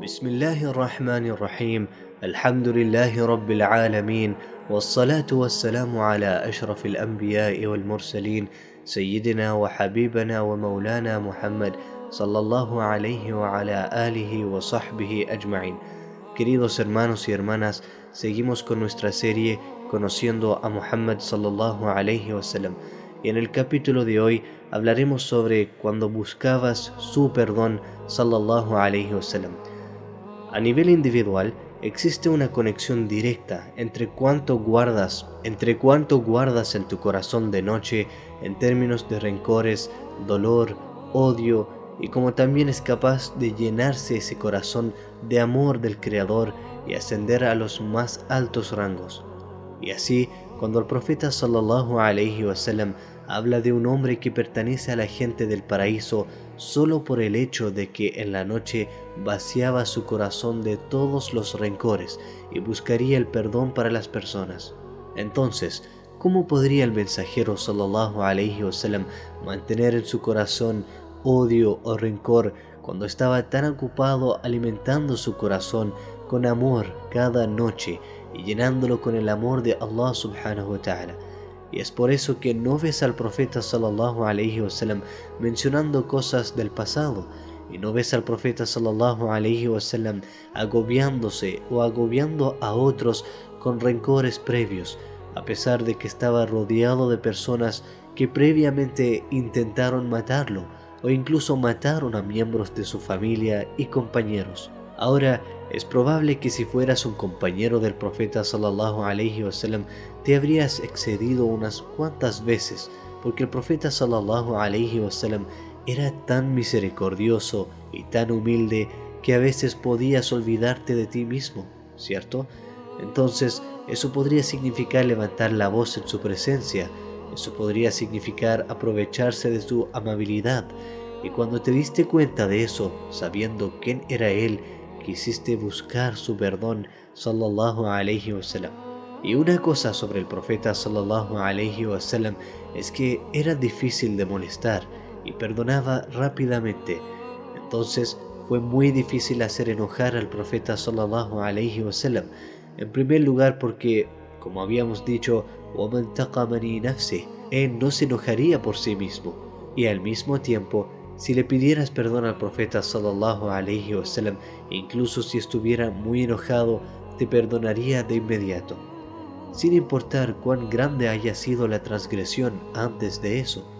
بسم الله الرحمن الرحيم الحمد لله رب العالمين والصلاة والسلام على أشرف الأنبياء والمرسلين سيدنا وحبيبنا ومولانا محمد صلى الله عليه وعلى آله وصحبه أجمعين Queridos hermanos y hermanas, seguimos con nuestra serie Conociendo a Muhammad sallallahu alayhi wasallam. Y en el capítulo de hoy hablaremos sobre cuando buscabas su perdón sallallahu alayhi wasallam. A nivel individual, existe una conexión directa entre cuánto guardas, entre cuánto guardas en tu corazón de noche en términos de rencores, dolor, odio y como también es capaz de llenarse ese corazón de amor del Creador y ascender a los más altos rangos. Y así, cuando el profeta sallallahu alaihi wasallam habla de un hombre que pertenece a la gente del paraíso solo por el hecho de que en la noche vaciaba su corazón de todos los rencores y buscaría el perdón para las personas. Entonces, ¿cómo podría el mensajero sallallahu alaihi wasallam mantener en su corazón odio o rencor cuando estaba tan ocupado alimentando su corazón con amor cada noche y llenándolo con el amor de Allah subhanahu wa ta'ala. Y es por eso que no ves al profeta sallallahu alayhi wasallam mencionando cosas del pasado y no ves al profeta sallallahu alayhi wasallam agobiándose o agobiando a otros con rencores previos, a pesar de que estaba rodeado de personas que previamente intentaron matarlo o incluso mataron a miembros de su familia y compañeros. Ahora, es probable que si fueras un compañero del profeta sallallahu alaihi wasallam te habrías excedido unas cuantas veces, porque el profeta sallallahu alaihi wasallam era tan misericordioso y tan humilde que a veces podías olvidarte de ti mismo, ¿cierto? Entonces, eso podría significar levantar la voz en su presencia, eso podría significar aprovecharse de su amabilidad. Y cuando te diste cuenta de eso, sabiendo quién era él, quisiste buscar su perdón, sallallahu alayhi wasallam. Y una cosa sobre el profeta sallallahu alayhi wasallam es que era difícil de molestar y perdonaba rápidamente. Entonces fue muy difícil hacer enojar al profeta sallallahu alayhi wasallam. En primer lugar porque, como habíamos dicho, él no se enojaría por sí mismo y al mismo tiempo si le pidieras perdón al profeta sallallahu alaihi wasallam, incluso si estuviera muy enojado, te perdonaría de inmediato, sin importar cuán grande haya sido la transgresión antes de eso.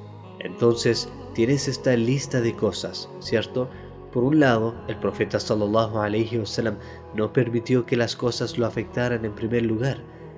Entonces, tienes esta lista de cosas, ¿cierto? Por un lado, el profeta sallallahu alaihi wasallam no permitió que las cosas lo afectaran en primer lugar,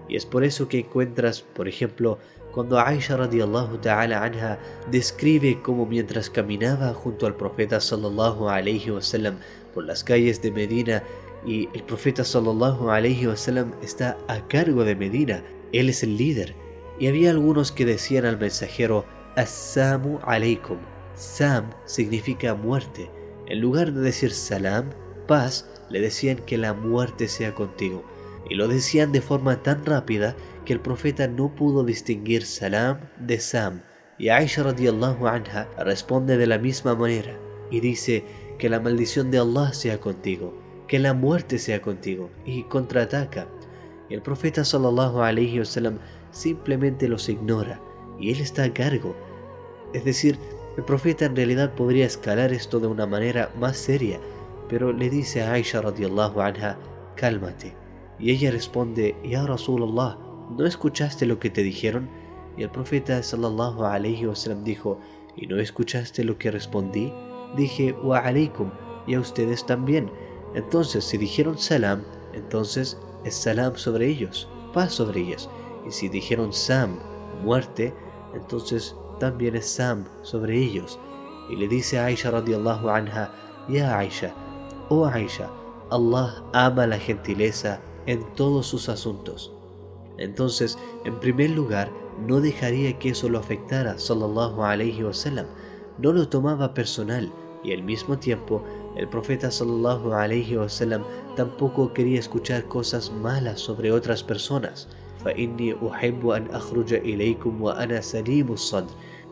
y es por eso que encuentras, por ejemplo, cuando Aisha radiallahu ta'ala anha describe cómo mientras caminaba junto al profeta sallallahu alayhi wasallam por las calles de Medina y el profeta sallallahu alayhi wasallam está a cargo de Medina, él es el líder. Y había algunos que decían al mensajero, Assalamu alaykum. Sam significa muerte. En lugar de decir salam, paz, le decían que la muerte sea contigo y lo decían de forma tan rápida que el profeta no pudo distinguir Salam de Sam. Y Aisha radiallahu anha responde de la misma manera y dice que la maldición de Allah sea contigo, que la muerte sea contigo y contraataca. Y el profeta sallallahu alayhi wasallam simplemente los ignora y él está a cargo. Es decir, el profeta en realidad podría escalar esto de una manera más seria, pero le dice a Aisha radiallahu anha, cálmate y ella responde, Ya Rasulullah, ¿no escuchaste lo que te dijeron? Y el profeta sallallahu alayhi wasallam dijo, ¿y no escuchaste lo que respondí? Dije, wa alaykum, y a ustedes también. Entonces, si dijeron salam, entonces es salam sobre ellos, paz sobre ellos. Y si dijeron sam, muerte, entonces también es sam sobre ellos. Y le dice a Aisha radiallahu anha, Ya Aisha, oh Aisha, Allah ama la gentileza en todos sus asuntos. Entonces, en primer lugar, no dejaría que eso lo afectara, sallallahu alayhi wasallam. No lo tomaba personal y al mismo tiempo, el profeta sallallahu alayhi wasallam tampoco quería escuchar cosas malas sobre otras personas.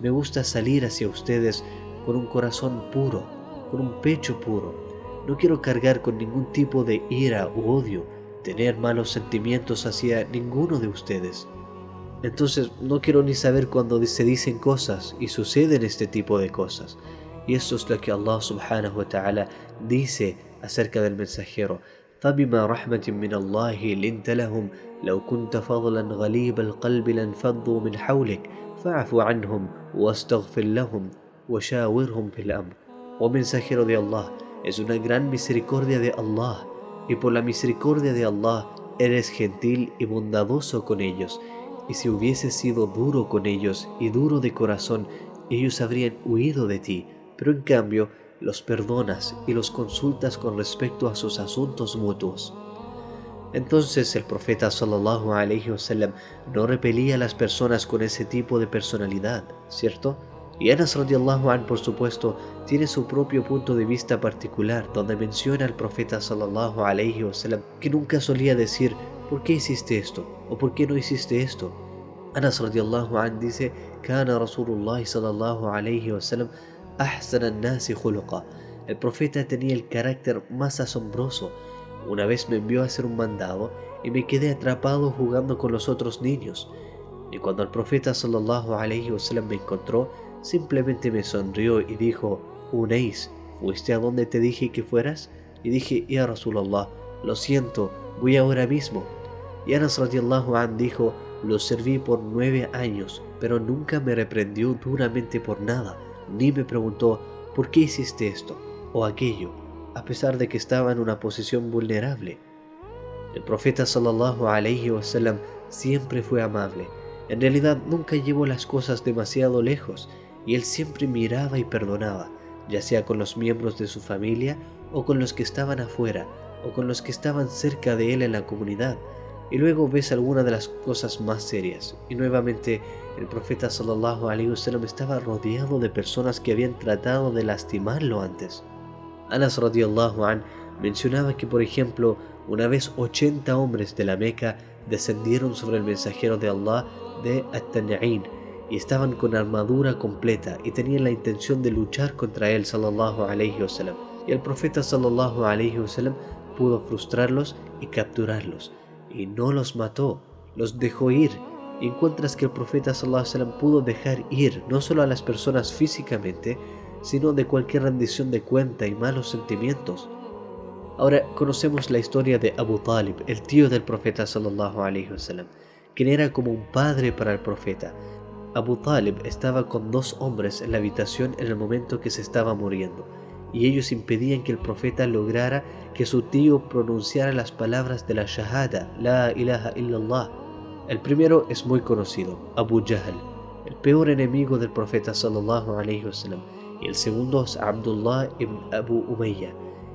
me gusta salir hacia ustedes con un corazón puro, con un pecho puro. No quiero cargar con ningún tipo de ira u odio, tener malos sentimientos hacia ninguno de ustedes. Entonces no quiero ni saber cuando se dicen cosas y suceden este tipo de cosas. Y eso es lo que Allah subhanahu wa ta'ala dice acerca del mensajero. فبما رحمة من الله لنت لهم لو كنت فضلا غليب القلب لانفضوا من حولك فاعف عنهم واستغفر لهم وشاورهم في الأمر mensajero de Allah es una gran misericordia de Allah y por la misericordia de Allah eres gentil y bondadoso con ellos y si hubieses sido duro con ellos y duro de corazón, ellos habrían huido de ti, pero en cambio los perdonas y los consultas con respecto a sus asuntos mutuos. Entonces el profeta sallallahu alaihi wasallam no repelía a las personas con ese tipo de personalidad, ¿cierto? Y Anas radiallahu an, por supuesto, tiene su propio punto de vista particular, donde menciona al profeta sallallahu alaihi wasallam que nunca solía decir ¿por qué hiciste esto? ¿O por qué no hiciste esto? Anas radiallahu anh dice, Kana Rasulullah sallallahu alayhi wasallam ahsan nasi khuluqa. El profeta tenía el carácter más asombroso. Una vez me envió a hacer un mandado y me quedé atrapado jugando con los otros niños. Y cuando el profeta sallallahu alayhi wasallam me encontró, simplemente me sonrió y dijo, Unais, ¿fuiste a donde te dije que fueras? Y dije, Ya Rasulullah, lo siento, voy ahora mismo. Y Anas radiallahu an dijo, lo serví por nueve años, pero nunca me reprendió duramente por nada, ni me preguntó, ¿por qué hiciste esto o aquello? a pesar de que estaba en una posición vulnerable. El profeta sallallahu alaihi wasallam siempre fue amable. En realidad nunca llevó las cosas demasiado lejos y él siempre miraba y perdonaba, ya sea con los miembros de su familia o con los que estaban afuera o con los que estaban cerca de él en la comunidad, y luego ves alguna de las cosas más serias. Y nuevamente el profeta sallallahu alaihi wasallam estaba rodeado de personas que habían tratado de lastimarlo antes. Anas radiallahu an mencionaba que por ejemplo una vez 80 hombres de la Meca descendieron sobre el mensajero de Allah de At-Tan'in y estaban con armadura completa y tenían la intención de luchar contra él sallallahu alaihi wasallam. Y el profeta sallallahu alaihi wasallam pudo frustrarlos y capturarlos y no los mató, los dejó ir. Y encuentras que el profeta sallallahu pudo dejar ir no solo a las personas físicamente, sino de cualquier rendición de cuenta y malos sentimientos. Ahora conocemos la historia de Abu Talib, el tío del profeta sallallahu alaihi wasallam, quien era como un padre para el profeta. Abu Talib estaba con dos hombres en la habitación en el momento que se estaba muriendo y ellos impedían que el profeta lograra que su tío pronunciara las palabras de la Shahada, La ilaha illallah. El primero es muy conocido, Abu Jahl, el peor enemigo del profeta sallallahu alaihi wasallam, y el segundo es Abdullah ibn Abu Umayya.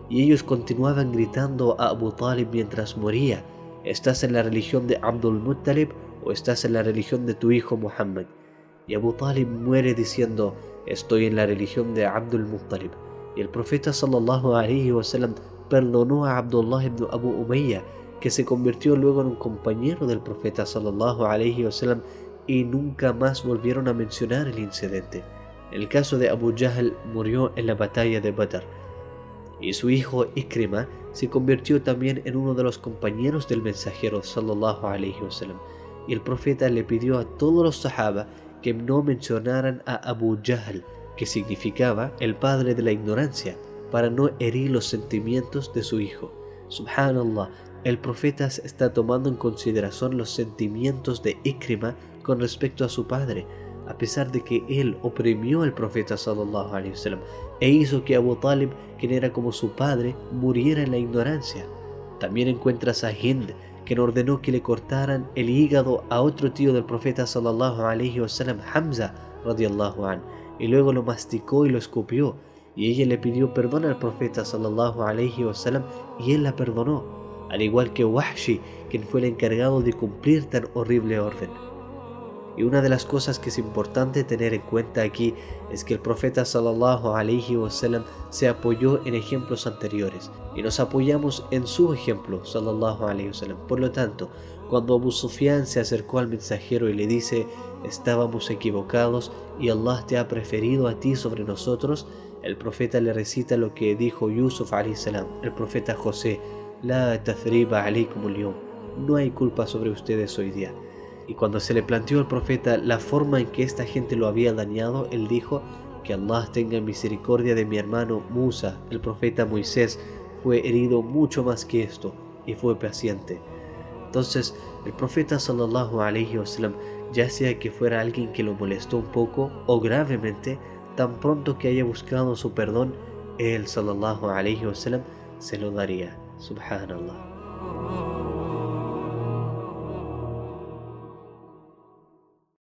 Y ellos continuaban gritando a Abu Talib mientras moría, ¿estás en la religión de Abdul Muttalib o estás en la religión de tu hijo Muhammad? Y Abu Talib muere diciendo, estoy en la religión de Abdul Muttalib. Y el profeta sallallahu wasallam perdonó a Abdullah ibn Abu Umayya, que se convirtió luego en un compañero del profeta sallallahu wasallam y nunca más volvieron a mencionar el incidente. El caso de Abu Jahl murió en la batalla de Badr y su hijo Ikrima se convirtió también en uno de los compañeros del mensajero sallallahu wasallam y el profeta le pidió a todos los sahaba que no mencionaran a Abu Jahl que significaba el padre de la ignorancia, para no herir los sentimientos de su hijo. Subhanallah, el profeta está tomando en consideración los sentimientos de Ikrima con respecto a su padre, a pesar de que él oprimió al profeta sallallahu alaihi wasallam e hizo que Abu Talib, quien era como su padre, muriera en la ignorancia. También encuentras a Hind, quien ordenó que le cortaran el hígado a otro tío del profeta sallallahu alaihi wasallam, Hamza radiallahu anhu y luego lo masticó y lo escupió. Y ella le pidió perdón al profeta sallallahu alaihi wasallam y él la perdonó, al igual que Wahshi, quien fue el encargado de cumplir tan horrible orden. Y una de las cosas que es importante tener en cuenta aquí es que el profeta sallallahu alaihi wasallam se apoyó en ejemplos anteriores y nos apoyamos en su ejemplo sallallahu alaihi wasallam. Por lo tanto, Cuando Abu Sufyan se acercó al mensajero y le dice, estábamos equivocados y Allah te ha preferido a ti sobre nosotros, el profeta le recita lo que dijo Yusuf salam, el profeta José, La tathriba alaykum no hay culpa sobre ustedes hoy día. Y cuando se le planteó al profeta la forma en que esta gente lo había dañado, él dijo, que Allah tenga misericordia de mi hermano Musa, el profeta Moisés, fue herido mucho más que esto y fue paciente. Entonces, el profeta sallallahu alaihi wasallam, ya sea que fuera alguien que lo molestó un poco o gravemente, tan pronto que haya buscado su perdón, él sallallahu alaihi wasallam se lo daría. Subhanallah.